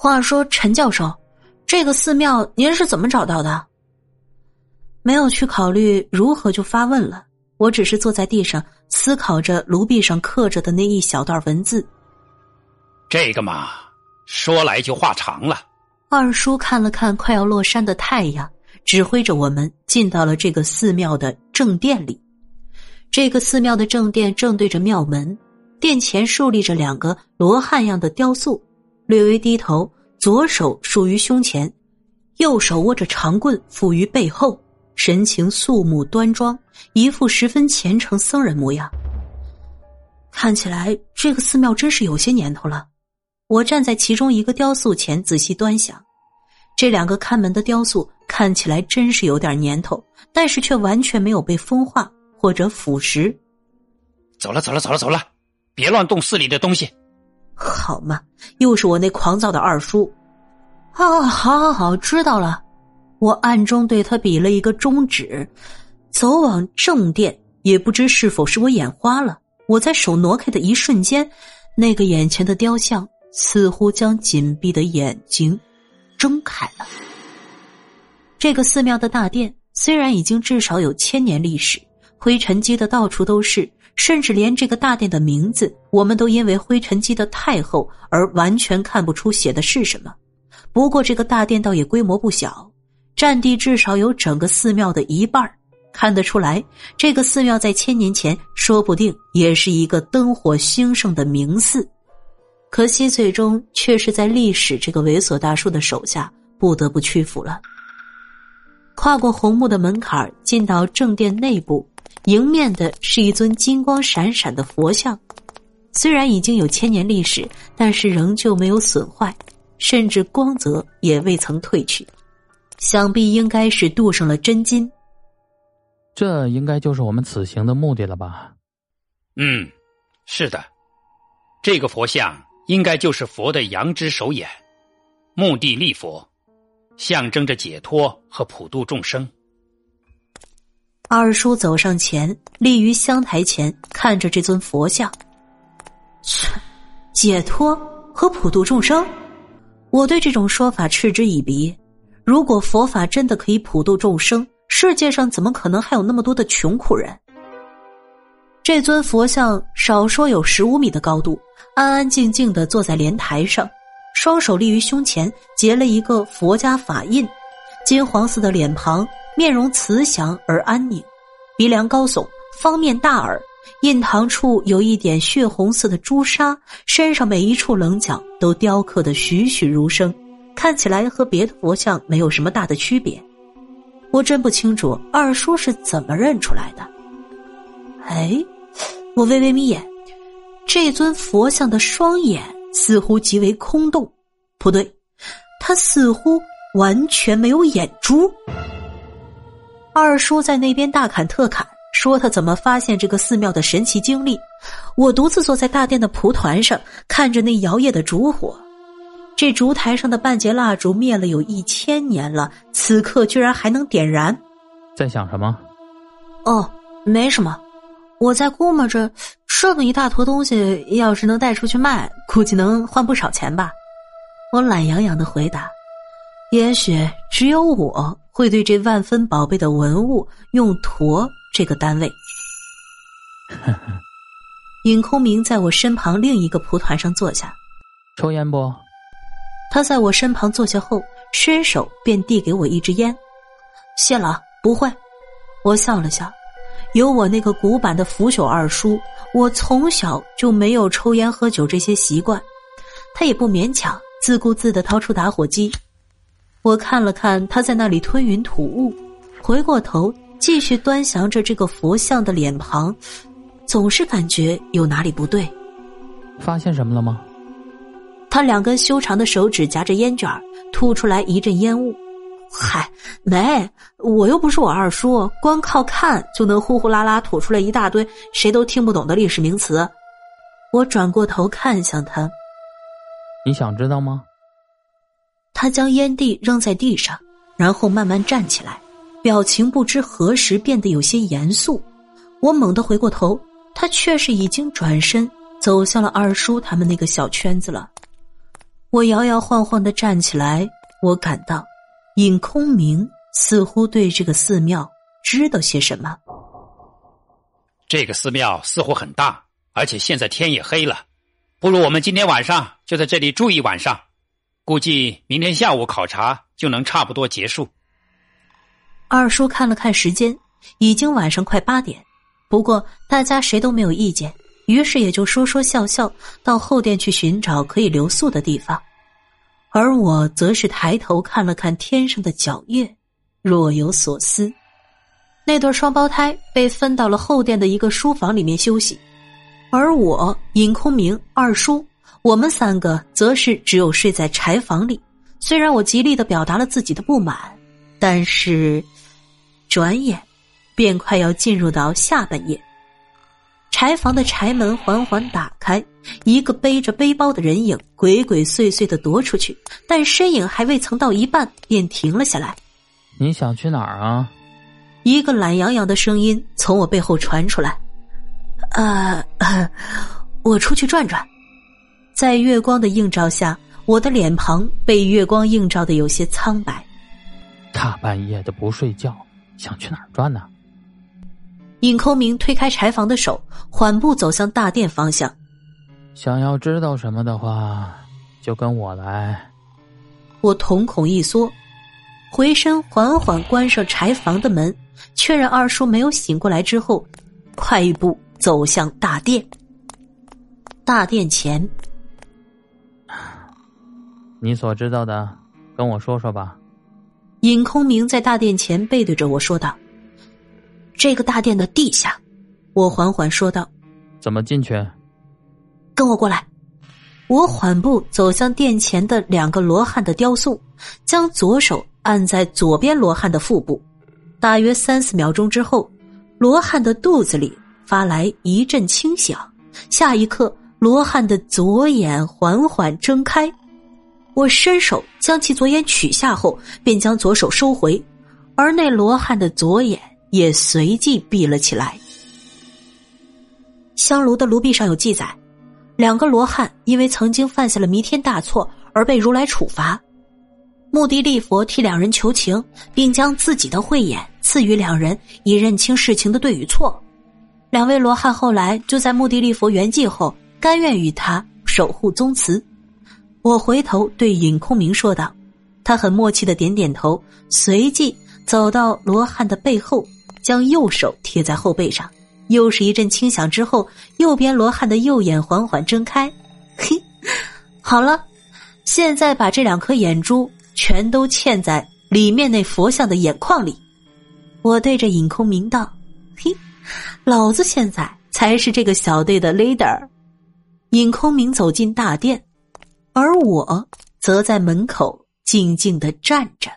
话说，陈教授，这个寺庙您是怎么找到的？没有去考虑如何就发问了，我只是坐在地上思考着炉壁上刻着的那一小段文字。这个嘛，说来就话长了。二叔看了看快要落山的太阳，指挥着我们进到了这个寺庙的正殿里。这个寺庙的正殿正对着庙门，殿前竖立着两个罗汉样的雕塑，略微低头，左手束于胸前，右手握着长棍负于背后，神情肃穆端庄，一副十分虔诚僧人模样。看起来这个寺庙真是有些年头了。我站在其中一个雕塑前仔细端详，这两个看门的雕塑看起来真是有点年头，但是却完全没有被风化。或者腐蚀。走了，走了，走了，走了！别乱动寺里的东西。好嘛，又是我那狂躁的二叔。啊，好，好，好，知道了。我暗中对他比了一个中指，走往正殿。也不知是否是我眼花了，我在手挪开的一瞬间，那个眼前的雕像似乎将紧闭的眼睛睁开了。这个寺庙的大殿虽然已经至少有千年历史。灰尘积的到处都是，甚至连这个大殿的名字，我们都因为灰尘积的太厚而完全看不出写的是什么。不过这个大殿倒也规模不小，占地至少有整个寺庙的一半看得出来，这个寺庙在千年前说不定也是一个灯火兴盛的名寺。可惜最终却是在历史这个猥琐大叔的手下不得不屈服了。跨过红木的门槛进到正殿内部。迎面的是一尊金光闪闪的佛像，虽然已经有千年历史，但是仍旧没有损坏，甚至光泽也未曾褪去，想必应该是镀上了真金。这应该就是我们此行的目的了吧？嗯，是的，这个佛像应该就是佛的阳之手眼，目的立佛，象征着解脱和普度众生。二叔走上前，立于香台前，看着这尊佛像。切，解脱和普度众生，我对这种说法嗤之以鼻。如果佛法真的可以普度众生，世界上怎么可能还有那么多的穷苦人？这尊佛像少说有十五米的高度，安安静静的坐在莲台上，双手立于胸前，结了一个佛家法印，金黄色的脸庞。面容慈祥而安宁，鼻梁高耸，方面大耳，印堂处有一点血红色的朱砂，身上每一处棱角都雕刻的栩栩如生，看起来和别的佛像没有什么大的区别。我真不清楚二叔是怎么认出来的。哎，我微微眯眼，这尊佛像的双眼似乎极为空洞，不对，他似乎完全没有眼珠。二叔在那边大侃特侃，说他怎么发现这个寺庙的神奇经历。我独自坐在大殿的蒲团上，看着那摇曳的烛火。这烛台上的半截蜡烛灭了有一千年了，此刻居然还能点燃。在想什么？哦，没什么，我在估摸着这么一大坨东西，要是能带出去卖，估计能换不少钱吧。我懒洋洋的回答。也许只有我。会对这万分宝贝的文物用“驼”这个单位。尹空明在我身旁另一个蒲团上坐下，抽烟不？他在我身旁坐下后，伸手便递给我一支烟。谢了，不会。我笑了笑，有我那个古板的腐朽二叔，我从小就没有抽烟喝酒这些习惯。他也不勉强，自顾自的掏出打火机。我看了看他在那里吞云吐雾，回过头继续端详着这个佛像的脸庞，总是感觉有哪里不对。发现什么了吗？他两根修长的手指夹着烟卷吐出来一阵烟雾。嗨，没，我又不是我二叔，光靠看就能呼呼啦啦吐出来一大堆谁都听不懂的历史名词。我转过头看向他，你想知道吗？他将烟蒂扔在地上，然后慢慢站起来，表情不知何时变得有些严肃。我猛地回过头，他却是已经转身走向了二叔他们那个小圈子了。我摇摇晃晃的站起来，我感到尹空明似乎对这个寺庙知道些什么。这个寺庙似乎很大，而且现在天也黑了，不如我们今天晚上就在这里住一晚上，估计明天下午考察就能差不多结束。二叔看了看时间，已经晚上快八点，不过大家谁都没有意见。于是也就说说笑笑，到后殿去寻找可以留宿的地方，而我则是抬头看了看天上的皎月，若有所思。那对双胞胎被分到了后殿的一个书房里面休息，而我尹空明二叔，我们三个则是只有睡在柴房里。虽然我极力的表达了自己的不满，但是转眼便快要进入到下半夜。柴房的柴门缓缓打开，一个背着背包的人影鬼鬼祟祟的踱出去，但身影还未曾到一半，便停了下来。你想去哪儿啊？一个懒洋洋的声音从我背后传出来。呃，我出去转转。在月光的映照下，我的脸庞被月光映照的有些苍白。大半夜的不睡觉，想去哪儿转呢？尹空明推开柴房的手，缓步走向大殿方向。想要知道什么的话，就跟我来。我瞳孔一缩，回身缓缓关上柴房的门，确认二叔没有醒过来之后，快一步走向大殿。大殿前，你所知道的，跟我说说吧。尹空明在大殿前背对着我说道。这个大殿的地下，我缓缓说道：“怎么进去？跟我过来。”我缓步走向殿前的两个罗汉的雕塑，将左手按在左边罗汉的腹部。大约三四秒钟之后，罗汉的肚子里发来一阵轻响。下一刻，罗汉的左眼缓缓睁开。我伸手将其左眼取下后，便将左手收回，而那罗汉的左眼。也随即闭了起来。香炉的炉壁上有记载，两个罗汉因为曾经犯下了弥天大错而被如来处罚。穆迪利佛替两人求情，并将自己的慧眼赐予两人，以认清事情的对与错。两位罗汉后来就在穆迪利佛圆寂后，甘愿与他守护宗祠。我回头对尹空明说道，他很默契的点点头，随即走到罗汉的背后。将右手贴在后背上，又是一阵轻响之后，右边罗汉的右眼缓缓睁开。嘿，好了，现在把这两颗眼珠全都嵌在里面那佛像的眼眶里。我对着尹空明道：“嘿，老子现在才是这个小队的 leader。”尹空明走进大殿，而我则在门口静静的站着。